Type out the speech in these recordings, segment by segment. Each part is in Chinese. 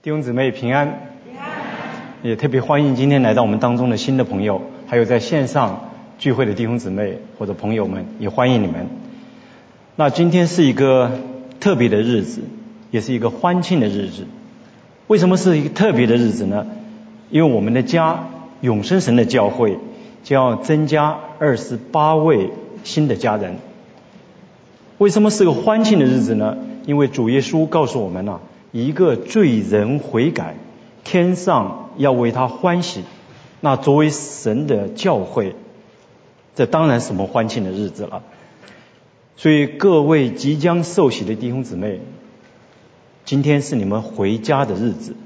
弟兄姊妹平安，也特别欢迎今天来到我们当中的新的朋友，还有在线上聚会的弟兄姊妹或者朋友们，也欢迎你们。那今天是一个特别的日子，也是一个欢庆的日子。为什么是一个特别的日子呢？因为我们的家永生神的教会将要增加二十八位新的家人。为什么是个欢庆的日子呢？因为主耶稣告诉我们呢。一个罪人悔改，天上要为他欢喜。那作为神的教诲，这当然什么欢庆的日子了。所以各位即将受洗的弟兄姊妹，今天是你们回家的日子，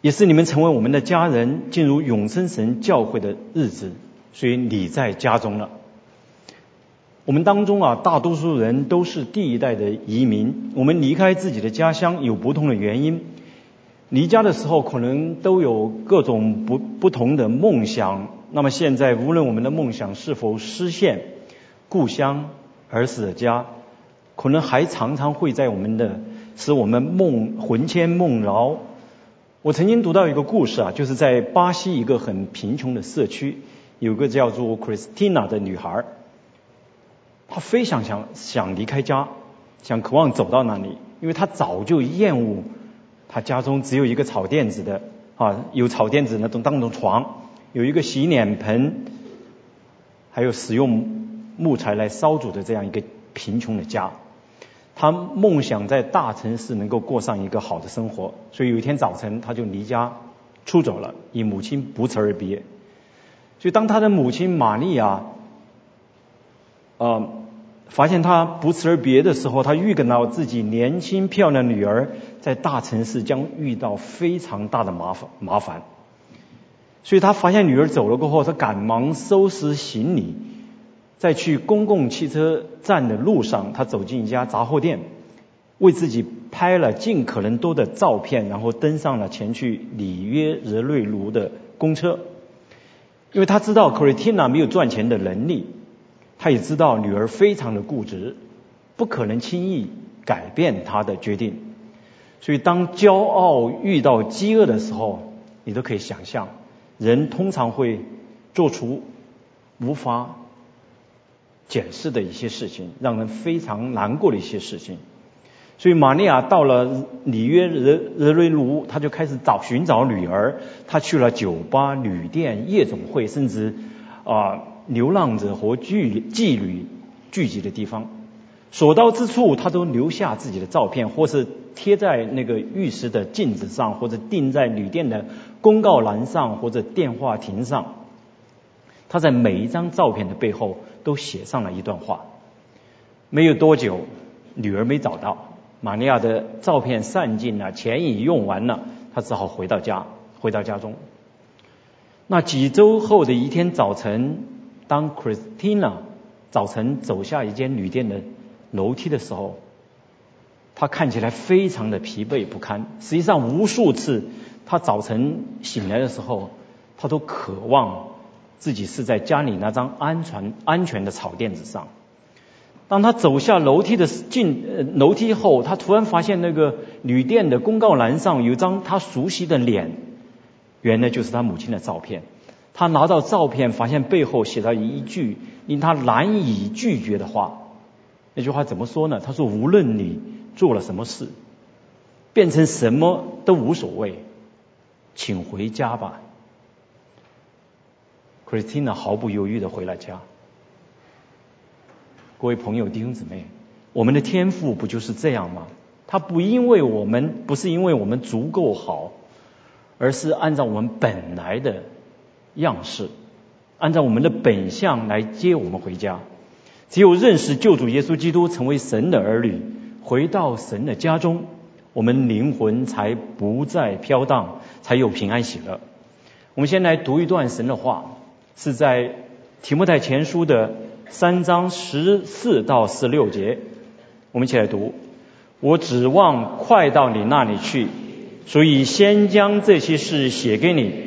也是你们成为我们的家人、进入永生神教会的日子。所以你在家中了。我们当中啊，大多数人都是第一代的移民。我们离开自己的家乡有不同的原因。离家的时候可能都有各种不不同的梦想。那么现在，无论我们的梦想是否实现，故乡儿时的家，可能还常常会在我们的使我们梦魂牵梦绕。我曾经读到一个故事啊，就是在巴西一个很贫穷的社区，有个叫做 Christina 的女孩。他非常想想离开家，想渴望走到那里，因为他早就厌恶他家中只有一个草垫子的啊，有草垫子那种当种床，有一个洗脸盆，还有使用木材来烧煮的这样一个贫穷的家。他梦想在大城市能够过上一个好的生活，所以有一天早晨他就离家出走了，与母亲不辞而别。所以当他的母亲玛丽亚。呃，发现他不辞而别的时候，他预感到自己年轻漂亮女儿在大城市将遇到非常大的麻烦麻烦，所以他发现女儿走了过后，他赶忙收拾行李，在去公共汽车站的路上，他走进一家杂货店，为自己拍了尽可能多的照片，然后登上了前去里约热内卢的公车，因为他知道 c r i t i n a 没有赚钱的能力。他也知道女儿非常的固执，不可能轻易改变他的决定。所以当骄傲遇到饥饿的时候，你都可以想象，人通常会做出无法解释的一些事情，让人非常难过的一些事情。所以玛利亚到了里约热热内卢，他就开始找寻找女儿。他去了酒吧、旅店、夜总会，甚至啊。流浪者和妓妓女聚集的地方，所到之处，他都留下自己的照片，或是贴在那个浴室的镜子上，或者钉在旅店的公告栏上，或者电话亭上。他在每一张照片的背后都写上了一段话。没有多久，女儿没找到，玛利亚的照片散尽了，钱已用完了，他只好回到家，回到家中。那几周后的一天早晨。当 Christina 早晨走下一间旅店的楼梯的时候，她看起来非常的疲惫不堪。实际上，无数次她早晨醒来的时候，她都渴望自己是在家里那张安全安全的草垫子上。当她走下楼梯的进呃楼梯后，她突然发现那个旅店的公告栏上有张她熟悉的脸，原来就是她母亲的照片。他拿到照片，发现背后写了一句令他难以拒绝的话。那句话怎么说呢？他说：“无论你做了什么事，变成什么都无所谓，请回家吧。” Christina 毫不犹豫的回了家。各位朋友、弟兄姊妹，我们的天赋不就是这样吗？他不因为我们不是因为我们足够好，而是按照我们本来的。样式，按照我们的本相来接我们回家。只有认识救主耶稣基督，成为神的儿女，回到神的家中，我们灵魂才不再飘荡，才有平安喜乐。我们先来读一段神的话，是在提摩太前书的三章十四到十六节。我们一起来读：我指望快到你那里去，所以先将这些事写给你。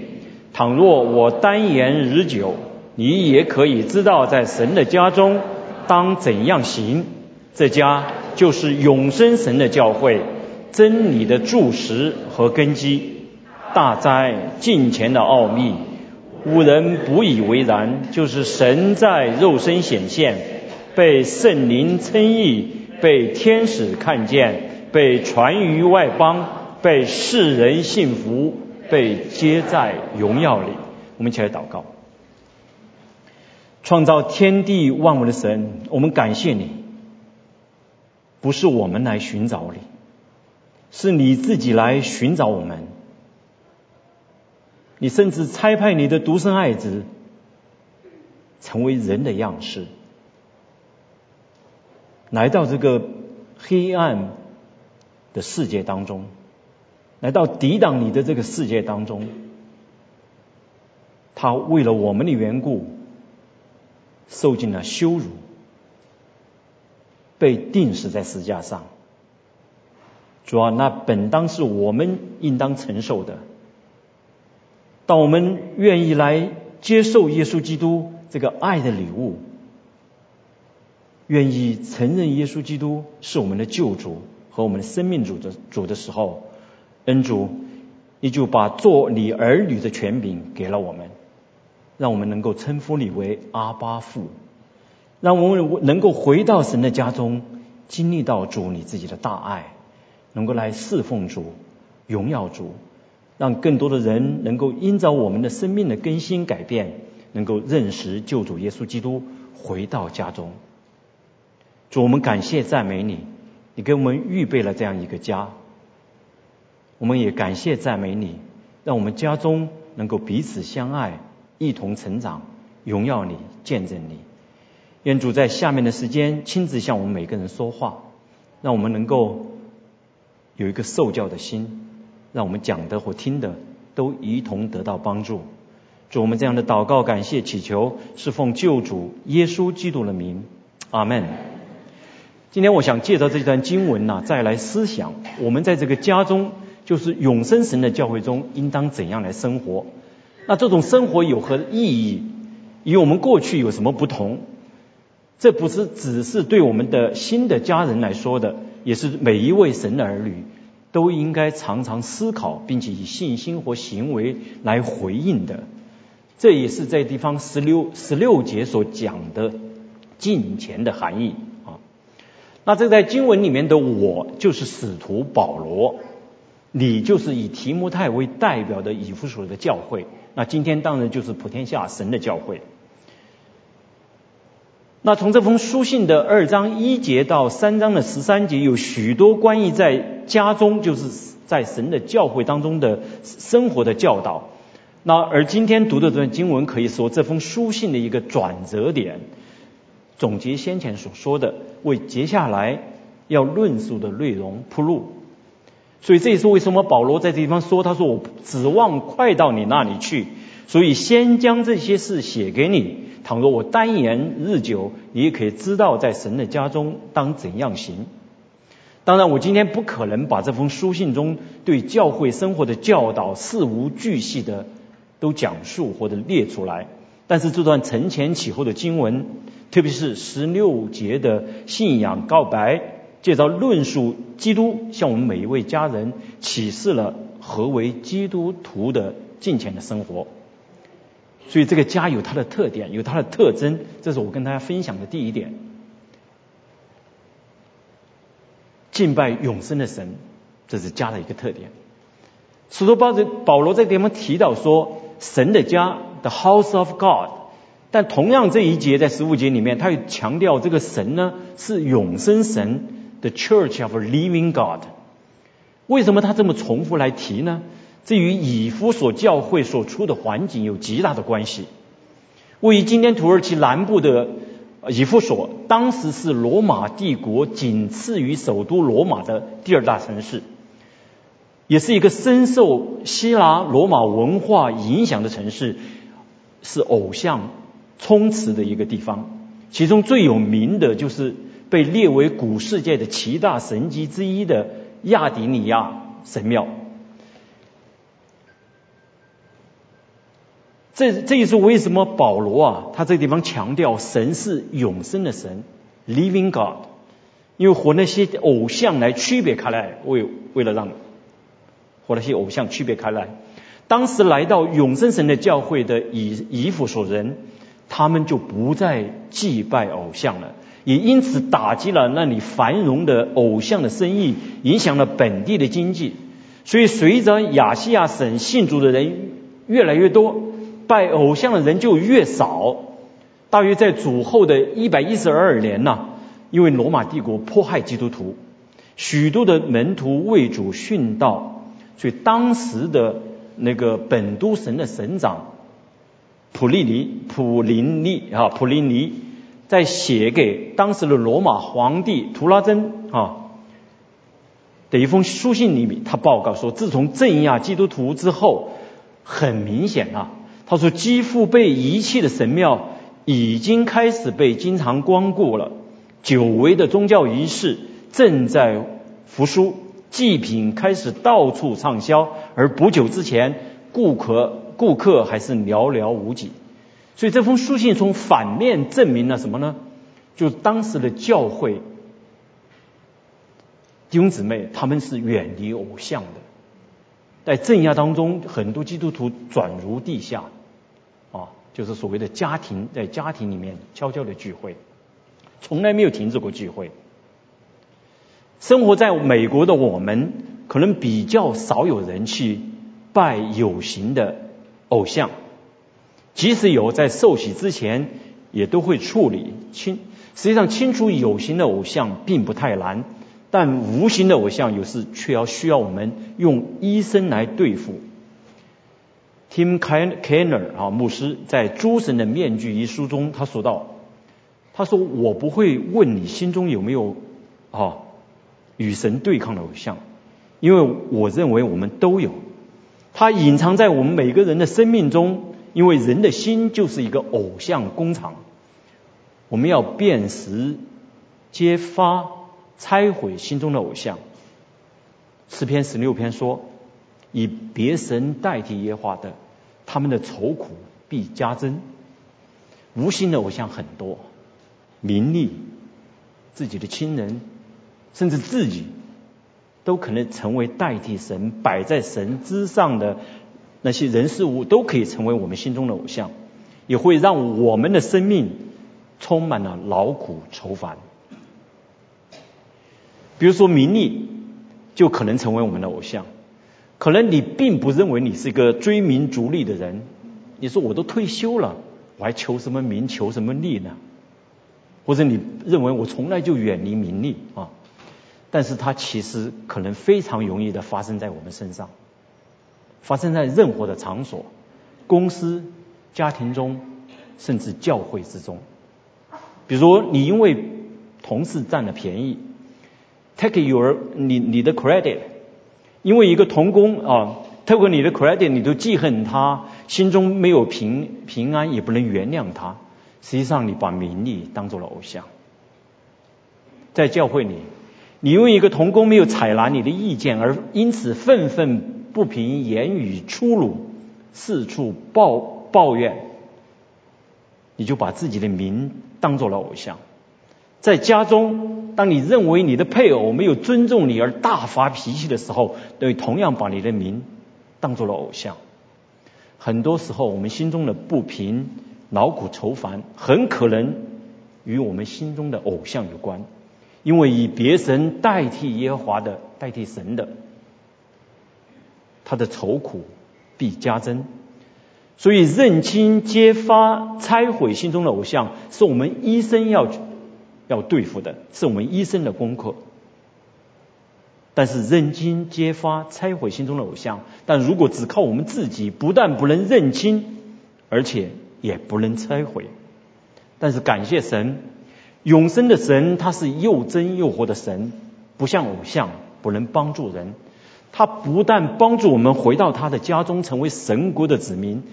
倘若我单言日久，你也可以知道，在神的家中当怎样行。这家就是永生神的教会，真理的柱石和根基，大哉近前的奥秘，无人不以为然。就是神在肉身显现，被圣灵称义，被天使看见，被传于外邦，被世人信服，被接在荣耀里。我们一起来祷告。创造天地万物的神，我们感谢你，不是我们来寻找你。是你自己来寻找我们，你甚至差派你的独生爱子成为人的样式，来到这个黑暗的世界当中，来到抵挡你的这个世界当中，他为了我们的缘故受尽了羞辱，被钉死在石架上。主要那本当是我们应当承受的。当我们愿意来接受耶稣基督这个爱的礼物，愿意承认耶稣基督是我们的救主和我们的生命主的主的时候，恩主，你就把做你儿女的权柄给了我们，让我们能够称呼你为阿巴父，让我们能够回到神的家中，经历到主你自己的大爱。能够来侍奉主、荣耀主，让更多的人能够因着我们的生命的更新改变，能够认识救主耶稣基督，回到家中。主，我们感谢赞美你，你给我们预备了这样一个家。我们也感谢赞美你，让我们家中能够彼此相爱，一同成长，荣耀你，见证你。愿主在下面的时间亲自向我们每个人说话，让我们能够。有一个受教的心，让我们讲的或听的都一同得到帮助。祝我们这样的祷告、感谢、祈求，是奉救主耶稣基督的名，阿门。今天我想借着这段经文呢，再来思想我们在这个家中，就是永生神的教会中，应当怎样来生活？那这种生活有何意义？与我们过去有什么不同？这不是只是对我们的新的家人来说的。也是每一位神的儿女都应该常常思考，并且以信心和行为来回应的。这也是在地方十六十六节所讲的敬虔的含义啊。那这在经文里面的“我”就是使徒保罗，你就是以提摩太为代表的以弗所的教会。那今天当然就是普天下神的教会。那从这封书信的二章一节到三章的十三节，有许多关于在家中，就是在神的教会当中的生活的教导。那而今天读的这段经文，可以说这封书信的一个转折点，总结先前所说的，为接下来要论述的内容铺路。所以这也是为什么保罗在这地方说，他说我指望快到你那里去，所以先将这些事写给你。倘若我单言日久，你也可以知道在神的家中当怎样行。当然，我今天不可能把这封书信中对教会生活的教导事无巨细的都讲述或者列出来。但是这段承前启后的经文，特别是十六节的信仰告白，介绍论述基督向我们每一位家人启示了何为基督徒的敬虔的生活。所以这个家有它的特点，有它的特征，这是我跟大家分享的第一点。敬拜永生的神，这是家的一个特点。使徒保保罗在地方提到说，神的家，the house of God。但同样这一节在十五节里面，他又强调这个神呢是永生神，the church of a living God。为什么他这么重复来提呢？这与以弗所教会所处的环境有极大的关系。位于今天土耳其南部的以弗所，当时是罗马帝国仅次于首都罗马的第二大城市，也是一个深受希腊罗马文化影响的城市，是偶像充斥的一个地方。其中最有名的就是被列为古世界的七大神迹之一的亚迪尼亚神庙。这这也是为什么保罗啊，他这地方强调神是永生的神，living God，因为和那些偶像来区别开来，为为了让和那些偶像区别开来。当时来到永生神的教会的以以弗所人，他们就不再祭拜偶像了，也因此打击了那里繁荣的偶像的生意，影响了本地的经济。所以随着亚细亚省信主的人越来越多，拜偶像的人就越少。大约在主后的一百一十二年呐，因为罗马帝国迫害基督徒，许多的门徒为主殉道，所以当时的。那个本都神的神长普利尼普林尼啊普林尼在写给当时的罗马皇帝图拉真啊的一封书信里面，他报告说，自从镇压基督徒之后，很明显啊，他说几乎被遗弃的神庙已经开始被经常光顾了，久违的宗教仪式正在复苏。祭品开始到处畅销，而不久之前，顾客顾客还是寥寥无几。所以这封书信从反面证明了什么呢？就当时的教会弟兄姊妹他们是远离偶像的，在镇压当中，很多基督徒转入地下，啊，就是所谓的家庭，在家庭里面悄悄的聚会，从来没有停止过聚会。生活在美国的我们，可能比较少有人去拜有形的偶像，即使有，在受洗之前也都会处理清。实际上，清除有形的偶像并不太难，但无形的偶像有时却要需要我们用医生来对付。Tim Kenner 啊，牧师在《诸神的面具》一书中，他说道：“他说我不会问你心中有没有啊。”与神对抗的偶像，因为我认为我们都有，它隐藏在我们每个人的生命中。因为人的心就是一个偶像工厂，我们要辨识、揭发、拆毁心中的偶像。诗篇十六篇说：“以别神代替耶华的，他们的愁苦必加增。”无心的偶像很多，名利、自己的亲人。甚至自己都可能成为代替神摆在神之上的那些人事物，都可以成为我们心中的偶像，也会让我们的生命充满了劳苦愁烦。比如说名利，就可能成为我们的偶像。可能你并不认为你是一个追名逐利的人，你说我都退休了，我还求什么名求什么利呢？或者你认为我从来就远离名利啊？但是它其实可能非常容易的发生在我们身上，发生在任何的场所、公司、家庭中，甚至教会之中。比如你因为同事占了便宜，take your 你你的 credit，因为一个同工啊，take 你的 credit，你都记恨他，心中没有平平安，也不能原谅他。实际上，你把名利当做了偶像，在教会里。你因为一个童工没有采纳你的意见，而因此愤愤不平，言语粗鲁，四处抱抱怨，你就把自己的名当做了偶像。在家中，当你认为你的配偶没有尊重你而大发脾气的时候，对同样把你的名当做了偶像。很多时候，我们心中的不平、劳苦愁烦，很可能与我们心中的偶像有关。因为以别神代替耶和华的，代替神的，他的愁苦必加增。所以认清、揭发、拆毁心中的偶像，是我们医生要要对付的，是我们医生的功课。但是认清、揭发、拆毁心中的偶像，但如果只靠我们自己，不但不能认清，而且也不能拆毁。但是感谢神。永生的神，他是又真又活的神，不像偶像，不能帮助人。他不但帮助我们回到他的家中，成为神国的子民，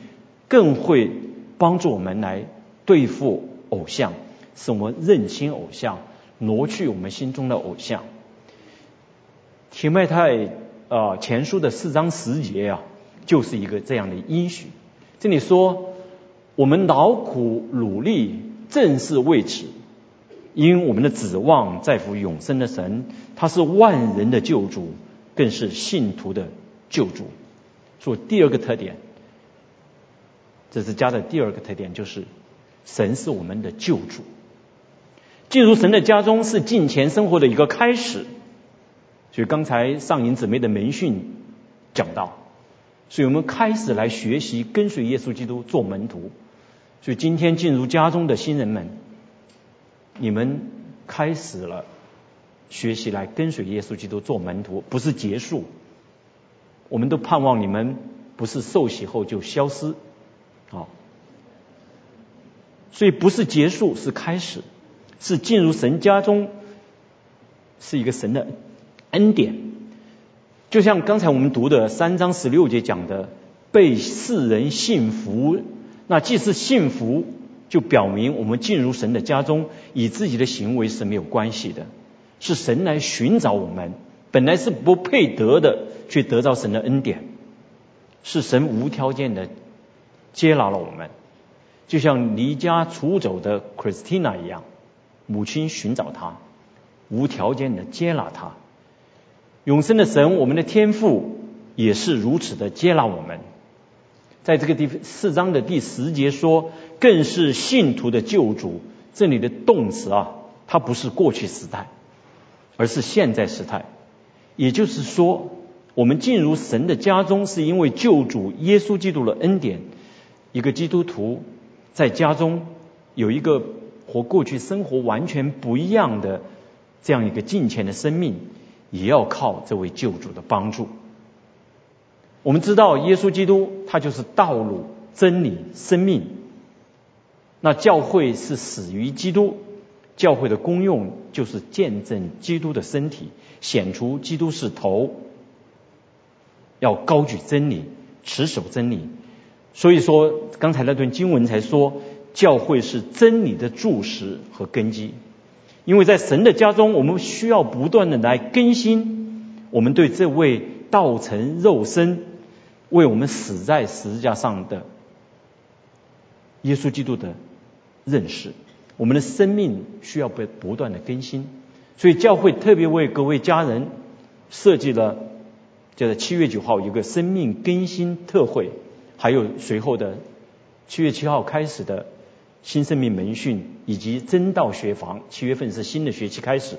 更会帮助我们来对付偶像，使我们认清偶像，挪去我们心中的偶像。提麦太啊前书的四章十节啊，就是一个这样的应许。这里说，我们劳苦努力，正是为此。因我们的指望在乎永生的神，他是万人的救主，更是信徒的救主。所以第二个特点，这是加的第二个特点，就是神是我们的救主。进入神的家中是进前生活的一个开始。所以刚才上银姊妹的门训讲到，所以我们开始来学习跟随耶稣基督做门徒。所以今天进入家中的新人们，你们开始了学习来跟随耶稣基督做门徒，不是结束。我们都盼望你们不是受洗后就消失，好，所以不是结束，是开始，是进入神家中，是一个神的恩典。就像刚才我们读的三章十六节讲的，被世人信服，那既是信服，就表明我们进入神的家中，与自己的行为是没有关系的，是神来寻找我们，本来是不配得的。却得到神的恩典，是神无条件的接纳了我们，就像离家出走的 Christina 一样，母亲寻找他，无条件的接纳他。永生的神，我们的天父也是如此的接纳我们。在这个第四章的第十节说，更是信徒的救主。这里的动词啊，它不是过去时态，而是现在时态，也就是说。我们进入神的家中，是因为救主耶稣基督的恩典。一个基督徒在家中有一个和过去生活完全不一样的这样一个敬虔的生命，也要靠这位救主的帮助。我们知道，耶稣基督他就是道路、真理、生命。那教会是始于基督，教会的功用就是见证基督的身体，显出基督是头。要高举真理，持守真理。所以说，刚才那段经文才说，教会是真理的柱石和根基。因为在神的家中，我们需要不断的来更新我们对这位道成肉身、为我们死在十字架上的耶稣基督的认识。我们的生命需要被不断的更新，所以教会特别为各位家人设计了。就在七月九号有个生命更新特会，还有随后的七月七号开始的新生命门训以及真道学房，七月份是新的学期开始，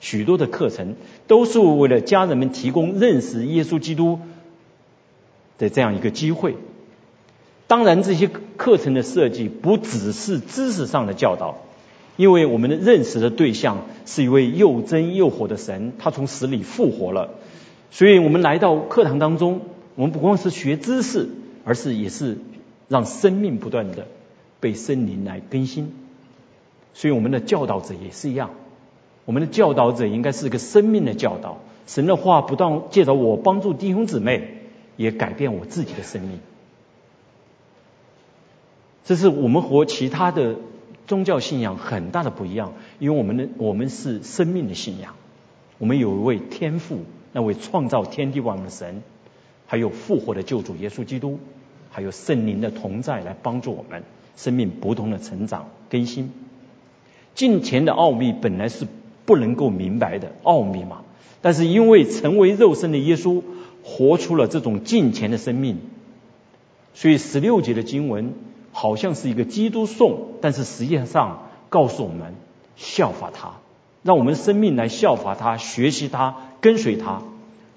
许多的课程都是为了家人们提供认识耶稣基督的这样一个机会。当然，这些课程的设计不只是知识上的教导，因为我们的认识的对象是一位又真又活的神，他从死里复活了。所以我们来到课堂当中，我们不光是学知识，而是也是让生命不断的被森林来更新。所以我们的教导者也是一样，我们的教导者应该是个生命的教导。神的话不断借着我帮助弟兄姊妹，也改变我自己的生命。这是我们和其他的宗教信仰很大的不一样，因为我们的我们是生命的信仰，我们有一位天赋。那位创造天地万物的神，还有复活的救主耶稣基督，还有圣灵的同在来帮助我们生命不同的成长更新。敬前的奥秘本来是不能够明白的奥秘嘛，但是因为成为肉身的耶稣活出了这种敬前的生命，所以十六节的经文好像是一个基督颂，但是实际上告诉我们效法他，让我们生命来效法他，学习他。跟随他，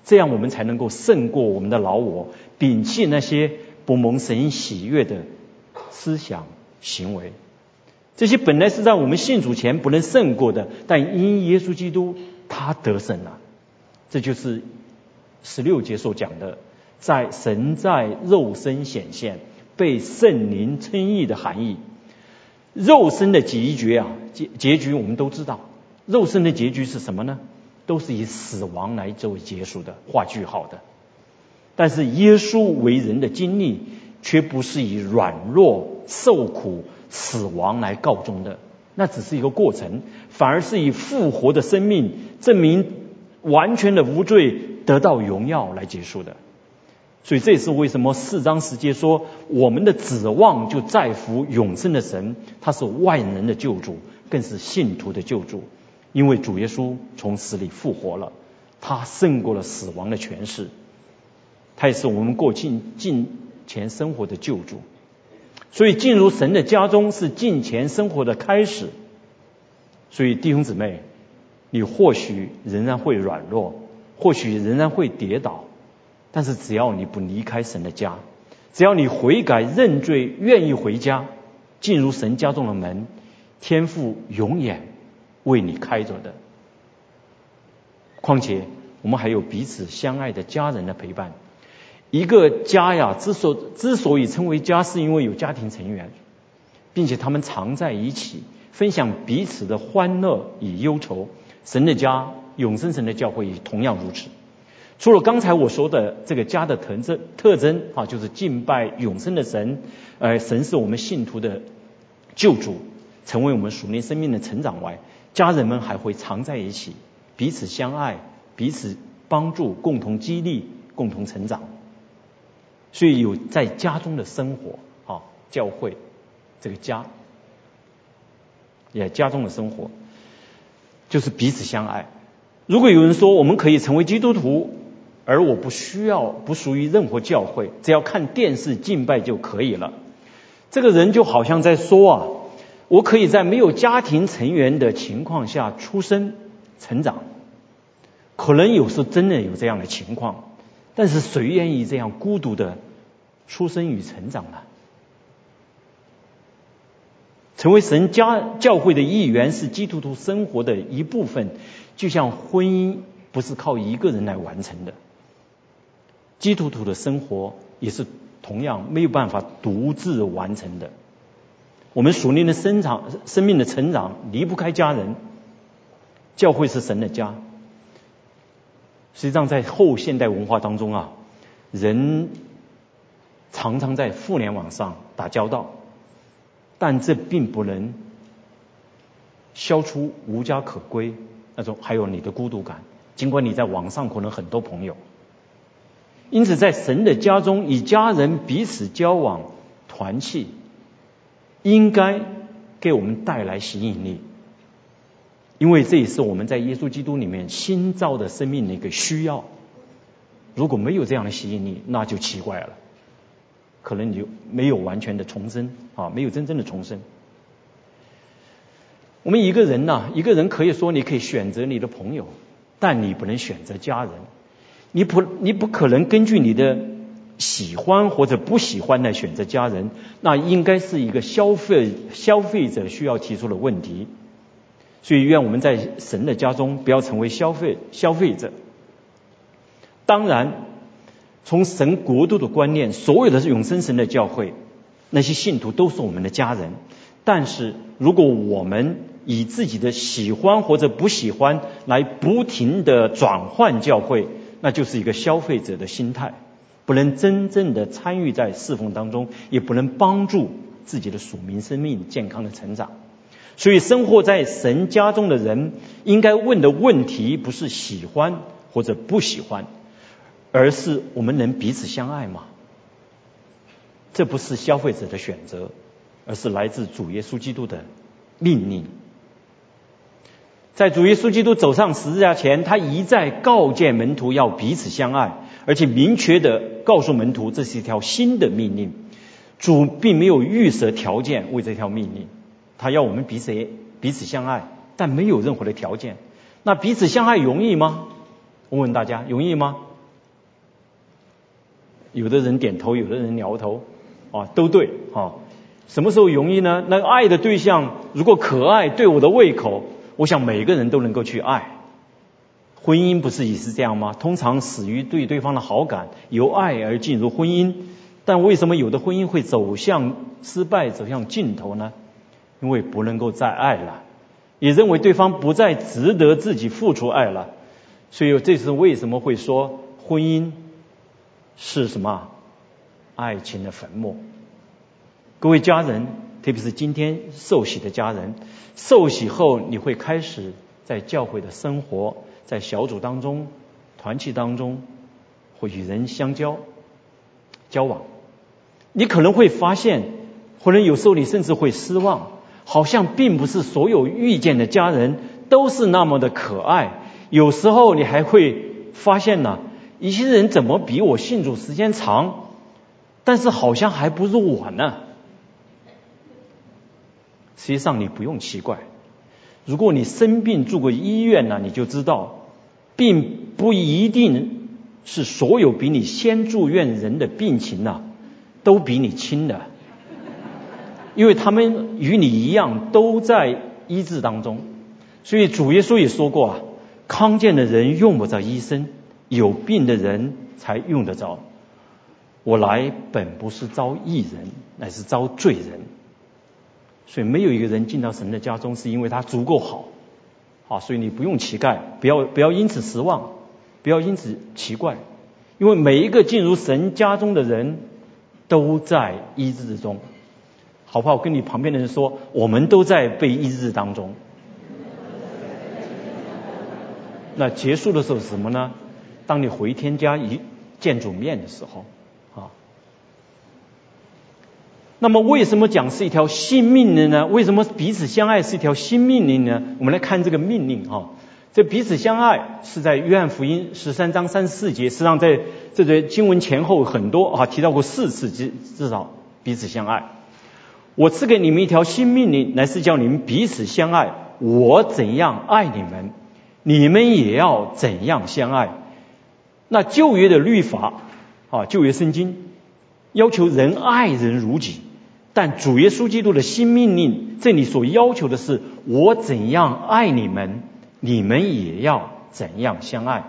这样我们才能够胜过我们的老我，摒弃那些不蒙神喜悦的思想行为。这些本来是在我们信主前不能胜过的，但因耶稣基督他得胜了。这就是十六节所讲的，在神在肉身显现，被圣灵称义的含义。肉身的结局啊，结结局我们都知道，肉身的结局是什么呢？都是以死亡来作为结束的，画句号的。但是耶稣为人的经历，却不是以软弱、受苦、死亡来告终的，那只是一个过程，反而是以复活的生命，证明完全的无罪，得到荣耀来结束的。所以这也是为什么四章十节说，我们的指望就在乎永生的神，他是万人的救主，更是信徒的救主。因为主耶稣从死里复活了，他胜过了死亡的权势，他也是我们过敬敬前生活的救主。所以进入神的家中是敬前生活的开始。所以弟兄姊妹，你或许仍然会软弱，或许仍然会跌倒，但是只要你不离开神的家，只要你悔改认罪，愿意回家，进入神家中的门，天父永远。为你开着的。况且我们还有彼此相爱的家人的陪伴。一个家呀，之所之所以称为家，是因为有家庭成员，并且他们常在一起，分享彼此的欢乐与忧愁。神的家，永生神的教会也同样如此。除了刚才我说的这个家的特征特征啊，就是敬拜永生的神，呃，神是我们信徒的救主，成为我们属灵生命的成长外。家人们还会常在一起，彼此相爱，彼此帮助，共同激励，共同成长。所以有在家中的生活啊，教会这个家，也家中的生活，就是彼此相爱。如果有人说我们可以成为基督徒，而我不需要不属于任何教会，只要看电视敬拜就可以了，这个人就好像在说啊。我可以在没有家庭成员的情况下出生、成长，可能有时真的有这样的情况，但是谁愿意这样孤独的出生与成长呢？成为神家教会的一员是基督徒生活的一部分，就像婚姻不是靠一个人来完成的，基督徒的生活也是同样没有办法独自完成的。我们属灵的生长、生命的成长离不开家人，教会是神的家。实际上，在后现代文化当中啊，人常常在互联网上打交道，但这并不能消除无家可归那种，还有你的孤独感。尽管你在网上可能很多朋友，因此在神的家中，与家人彼此交往、团契。应该给我们带来吸引力，因为这也是我们在耶稣基督里面新造的生命的一个需要。如果没有这样的吸引力，那就奇怪了，可能你就没有完全的重生啊，没有真正的重生。我们一个人呢，一个人可以说你可以选择你的朋友，但你不能选择家人，你不你不可能根据你的。喜欢或者不喜欢来选择家人，那应该是一个消费消费者需要提出的问题。所以，愿我们在神的家中不要成为消费消费者。当然，从神国度的观念，所有的永生神的教会，那些信徒都是我们的家人。但是，如果我们以自己的喜欢或者不喜欢来不停的转换教会，那就是一个消费者的心态。不能真正的参与在侍奉当中，也不能帮助自己的属民生命健康的成长。所以，生活在神家中的人，应该问的问题不是喜欢或者不喜欢，而是我们能彼此相爱吗？这不是消费者的选择，而是来自主耶稣基督的命令。在主耶稣基督走上十字架前，他一再告诫门徒要彼此相爱。而且明确的告诉门徒，这是一条新的命令。主并没有预设条件为这条命令，他要我们彼此彼此相爱，但没有任何的条件。那彼此相爱容易吗？我问大家，容易吗？有的人点头，有的人摇头，啊，都对，啊，什么时候容易呢？那爱的对象如果可爱，对我的胃口，我想每个人都能够去爱。婚姻不是也是这样吗？通常始于对对方的好感，由爱而进入婚姻。但为什么有的婚姻会走向失败、走向尽头呢？因为不能够再爱了，也认为对方不再值得自己付出爱了。所以这是为什么会说婚姻是什么？爱情的坟墓。各位家人，特别是今天受洗的家人，受洗后你会开始在教会的生活。在小组当中、团契当中，会与人相交、交往，你可能会发现，或者有时候你甚至会失望，好像并不是所有遇见的家人都是那么的可爱。有时候你还会发现呢，一些人怎么比我信主时间长，但是好像还不如我呢？实际上你不用奇怪，如果你生病住过医院呢，你就知道，并不一定是所有比你先住院人的病情呢，都比你轻的。因为他们与你一样都在医治当中，所以主耶稣也说过啊，康健的人用不着医生，有病的人才用得着。我来本不是招义人，乃是招罪人。所以没有一个人进到神的家中是因为他足够好，好，所以你不用乞丐，不要不要因此失望，不要因此奇怪，因为每一个进入神家中的人都在医治之中。好不好？跟你旁边的人说，我们都在被医治当中。那结束的时候是什么呢？当你回天家一见主面的时候，啊。那么为什么讲是一条新命令呢？为什么彼此相爱是一条新命令呢？我们来看这个命令啊。这彼此相爱是在约翰福音十三章三十四节，实际上在这个经文前后很多啊提到过四次，至至少彼此相爱。我赐给你们一条新命令，乃是叫你们彼此相爱。我怎样爱你们，你们也要怎样相爱。那旧约的律法啊，旧约圣经要求人爱人如己，但主耶稣基督的新命令，这里所要求的是我怎样爱你们，你们也要怎样相爱。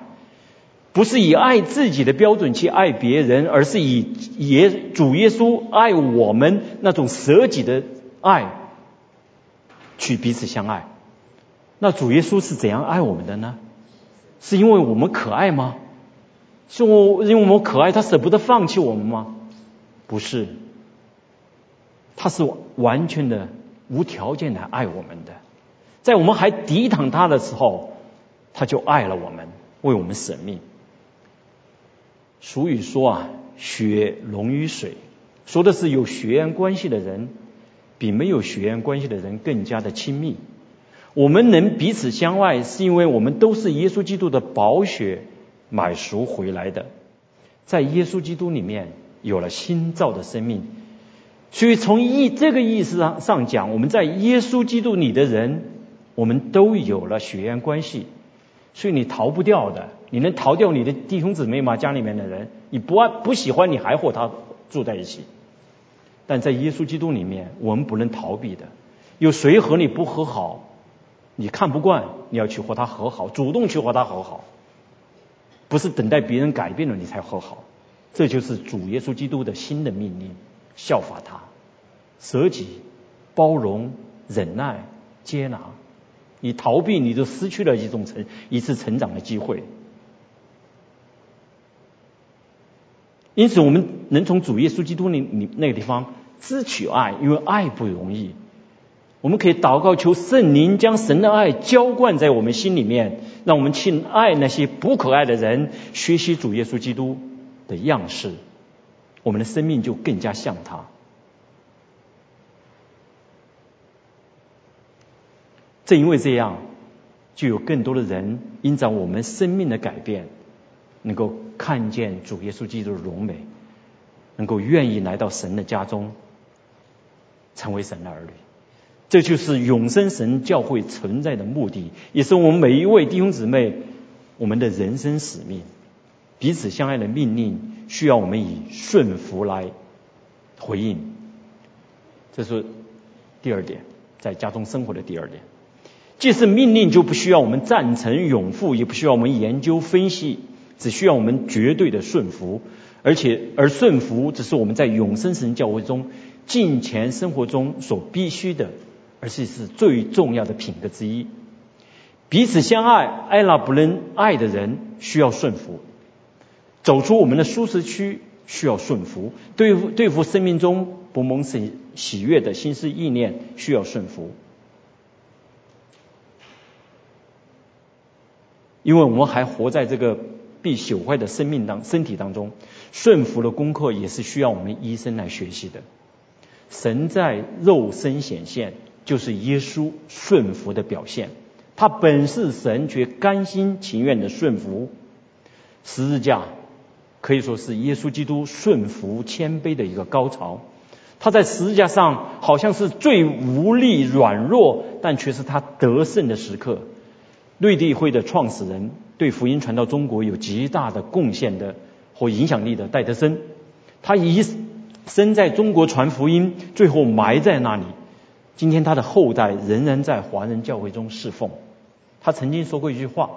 不是以爱自己的标准去爱别人，而是以耶主耶稣爱我们那种舍己的爱去彼此相爱。那主耶稣是怎样爱我们的呢？是因为我们可爱吗？是我因为我们可爱，他舍不得放弃我们吗？不是，他是完全的无条件的爱我们的，在我们还抵挡他的时候，他就爱了我们，为我们舍命。俗语说啊，血浓于水，说的是有血缘关系的人比没有血缘关系的人更加的亲密。我们能彼此相爱，是因为我们都是耶稣基督的宝血买赎回来的，在耶稣基督里面有了新造的生命。所以从意这个意思上上讲，我们在耶稣基督里的人，我们都有了血缘关系，所以你逃不掉的。你能逃掉你的弟兄姊妹吗？家里面的人，你不爱不喜欢，你还和他住在一起。但在耶稣基督里面，我们不能逃避的。有谁和你不和好，你看不惯，你要去和他和好，主动去和他和好，不是等待别人改变了你才和好。这就是主耶稣基督的新的命令，效法他，舍己、包容、忍耐、接纳。你逃避，你就失去了一种成一次成长的机会。因此，我们能从主耶稣基督那那那个地方支取爱，因为爱不容易。我们可以祷告求圣灵将神的爱浇灌在我们心里面，让我们去爱那些不可爱的人，学习主耶稣基督的样式，我们的生命就更加像他。正因为这样，就有更多的人因着我们生命的改变，能够。看见主耶稣基督的荣美，能够愿意来到神的家中，成为神的儿女，这就是永生神教会存在的目的，也是我们每一位弟兄姊妹我们的人生使命。彼此相爱的命令，需要我们以顺服来回应。这是第二点，在家中生活的第二点。既是命令，就不需要我们赞成拥护，也不需要我们研究分析。只需要我们绝对的顺服，而且而顺服只是我们在永生神教会中近前生活中所必须的，而且是最重要的品格之一。彼此相爱，爱那不能爱的人需要顺服；走出我们的舒适区需要顺服；对付对付生命中不蒙神喜悦的心思意念需要顺服。因为我们还活在这个。必朽坏的生命当身体当中，顺服的功课也是需要我们医生来学习的。神在肉身显现，就是耶稣顺服的表现。他本是神，却甘心情愿的顺服。十字架可以说是耶稣基督顺服谦卑的一个高潮。他在十字架上好像是最无力、软弱，但却是他得胜的时刻。内地会的创始人，对福音传到中国有极大的贡献的和影响力的戴德生，他一生在中国传福音，最后埋在那里。今天他的后代仍然在华人教会中侍奉。他曾经说过一句话，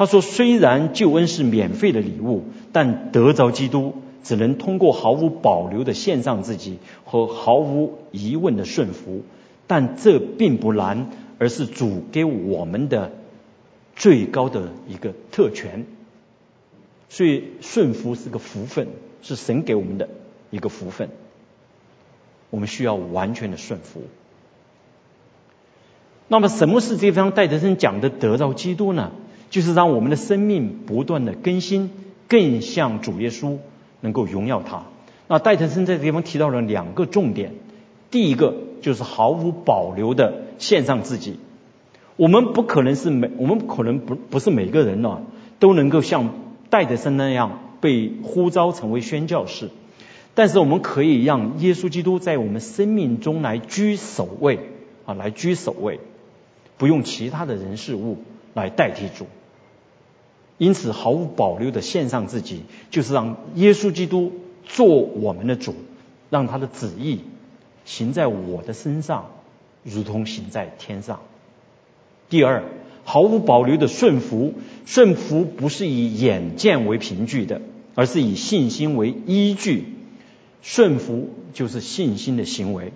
他说：“虽然救恩是免费的礼物，但得着基督。”只能通过毫无保留的献上自己和毫无疑问的顺服，但这并不难，而是主给我们的最高的一个特权。所以顺服是个福分，是神给我们的一个福分。我们需要完全的顺服。那么，什么是这方戴德生讲的得到基督呢？就是让我们的生命不断的更新，更像主耶稣。能够荣耀他。那戴德森在这地方提到了两个重点，第一个就是毫无保留的献上自己。我们不可能是每，我们可能不不是每个人呢都能够像戴德森那样被呼召成为宣教士，但是我们可以让耶稣基督在我们生命中来居首位啊，来居首位，不用其他的人事物来代替主。因此，毫无保留的献上自己，就是让耶稣基督做我们的主，让他的旨意行在我的身上，如同行在天上。第二，毫无保留的顺服，顺服不是以眼见为凭据的，而是以信心为依据。顺服就是信心的行为。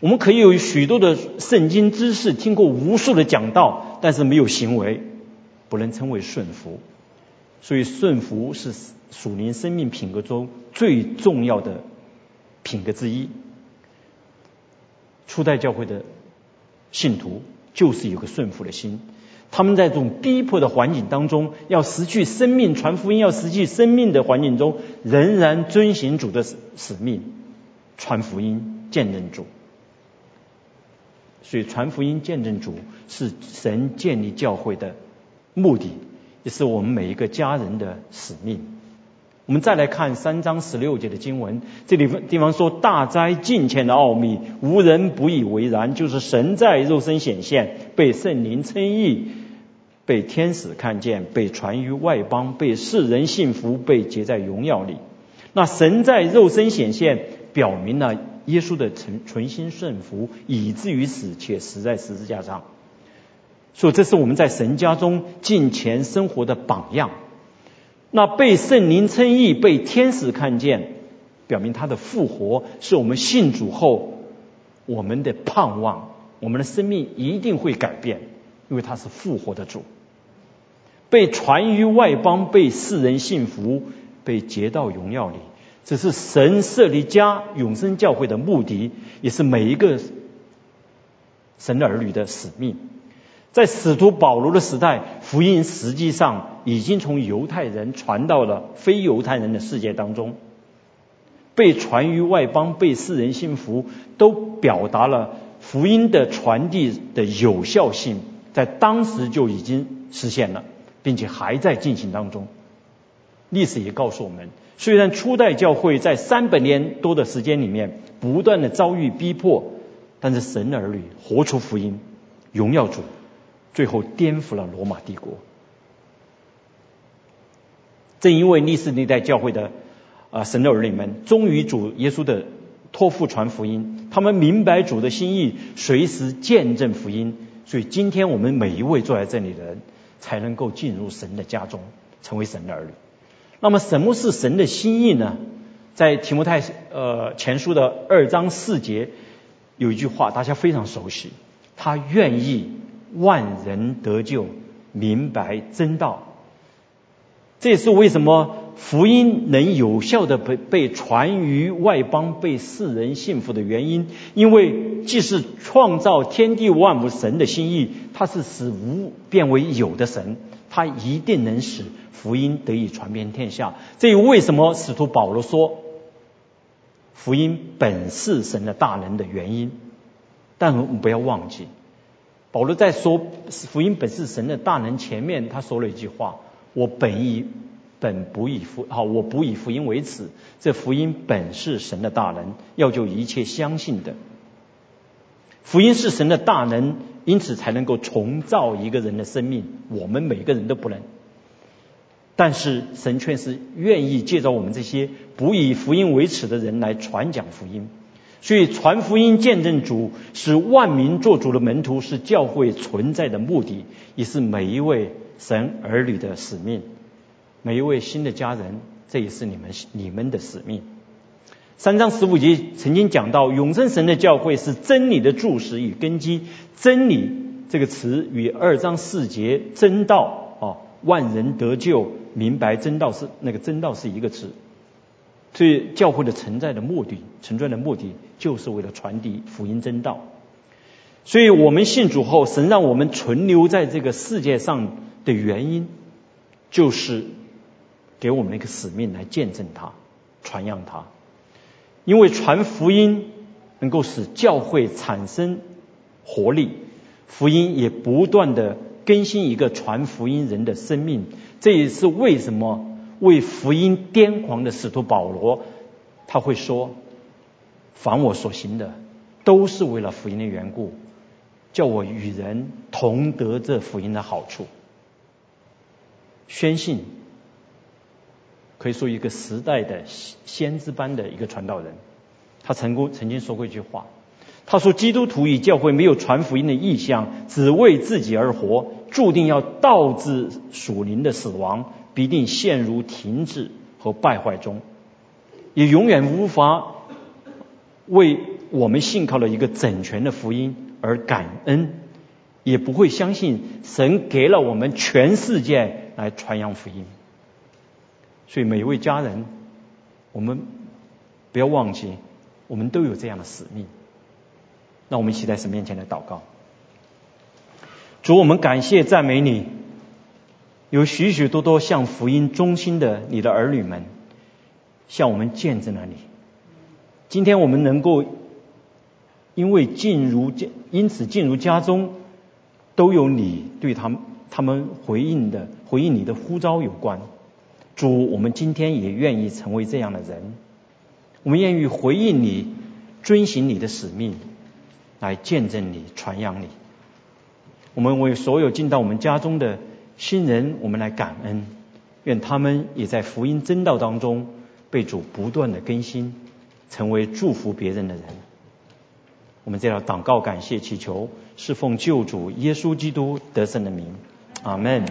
我们可以有许多的圣经知识，听过无数的讲道，但是没有行为，不能称为顺服。所以顺服是属灵生命品格中最重要的品格之一。初代教会的信徒就是有个顺服的心，他们在这种逼迫的环境当中，要失去生命传福音，要失去生命的环境中，仍然遵行主的使使命，传福音见证主。所以传福音见证主是神建立教会的目的。也是我们每一个家人的使命。我们再来看三章十六节的经文，这里地方说：“大灾近前的奥秘，无人不以为然。就是神在肉身显现，被圣灵称义，被天使看见，被传于外邦，被世人信服，被结在荣耀里。那神在肉身显现，表明了耶稣的存存心顺服，以至于死，且死在十字架上。”所以，这是我们在神家中敬虔生活的榜样。那被圣灵称义、被天使看见，表明他的复活是我们信主后我们的盼望。我们的生命一定会改变，因为他是复活的主。被传于外邦，被世人信服，被接到荣耀里，这是神设立家永生教会的目的，也是每一个神的儿女的使命。在使徒保罗的时代，福音实际上已经从犹太人传到了非犹太人的世界当中，被传于外邦，被世人信服，都表达了福音的传递的有效性，在当时就已经实现了，并且还在进行当中。历史也告诉我们，虽然初代教会在三百年多的时间里面不断的遭遇逼迫，但是神的儿女活出福音，荣耀主。最后颠覆了罗马帝国。正因为历史历代教会的啊神的儿女们忠于主耶稣的托付传福音，他们明白主的心意，随时见证福音，所以今天我们每一位坐在这里的人才能够进入神的家中，成为神的儿女。那么什么是神的心意呢？在提摩太呃前书的二章四节有一句话，大家非常熟悉，他愿意。万人得救，明白真道，这也是为什么福音能有效的被被传于外邦，被世人信服的原因。因为既是创造天地万物神的心意，它是使无变为有的神，它一定能使福音得以传遍天下。这也为什么使徒保罗说，福音本是神的大能的原因。但我们不要忘记，保罗在说福音本是神的大能前面，他说了一句话：我本以本不以福好，我不以福音为耻。这福音本是神的大能，要救一切相信的。福音是神的大能，因此才能够重造一个人的生命。我们每个人都不能，但是神却是愿意借着我们这些不以福音为耻的人来传讲福音。所以传福音、见证主，使万民做主的门徒，是教会存在的目的，也是每一位神儿女的使命。每一位新的家人，这也是你们你们的使命。三章十五节曾经讲到，永生神的教会是真理的柱石与根基。真理这个词与二章四节真道啊，万人得救、明白真道是那个真道是一个词。所以教会的存在的目的，存在的目的就是为了传递福音真道。所以我们信主后，神让我们存留在这个世界上的原因，就是。给我们一个使命来见证他、传扬他，因为传福音能够使教会产生活力，福音也不断的更新一个传福音人的生命。这也是为什么为福音癫狂的使徒保罗他会说：“凡我所行的，都是为了福音的缘故，叫我与人同得这福音的好处。”宣信。可以说一个时代的先知般的一个传道人，他曾经曾经说过一句话，他说：“基督徒与教会没有传福音的意向，只为自己而活，注定要导致属灵的死亡，必定陷入停滞和败坏中，也永远无法为我们信靠了一个整全的福音而感恩，也不会相信神给了我们全世界来传扬福音。”所以每一位家人，我们不要忘记，我们都有这样的使命。那我们一起在神面前来祷告。主，我们感谢赞美你，有许许多多向福音忠心的你的儿女们，向我们见证了你。今天我们能够因为进入家，因此进入家中，都有你对他们他们回应的回应你的呼召有关。主，我们今天也愿意成为这样的人，我们愿意回应你，遵循你的使命，来见证你、传扬你。我们为所有进到我们家中的新人，我们来感恩，愿他们也在福音真道当中被主不断的更新，成为祝福别人的人。我们这要祷告、感谢、祈求，是奉救主耶稣基督得胜的名，阿门。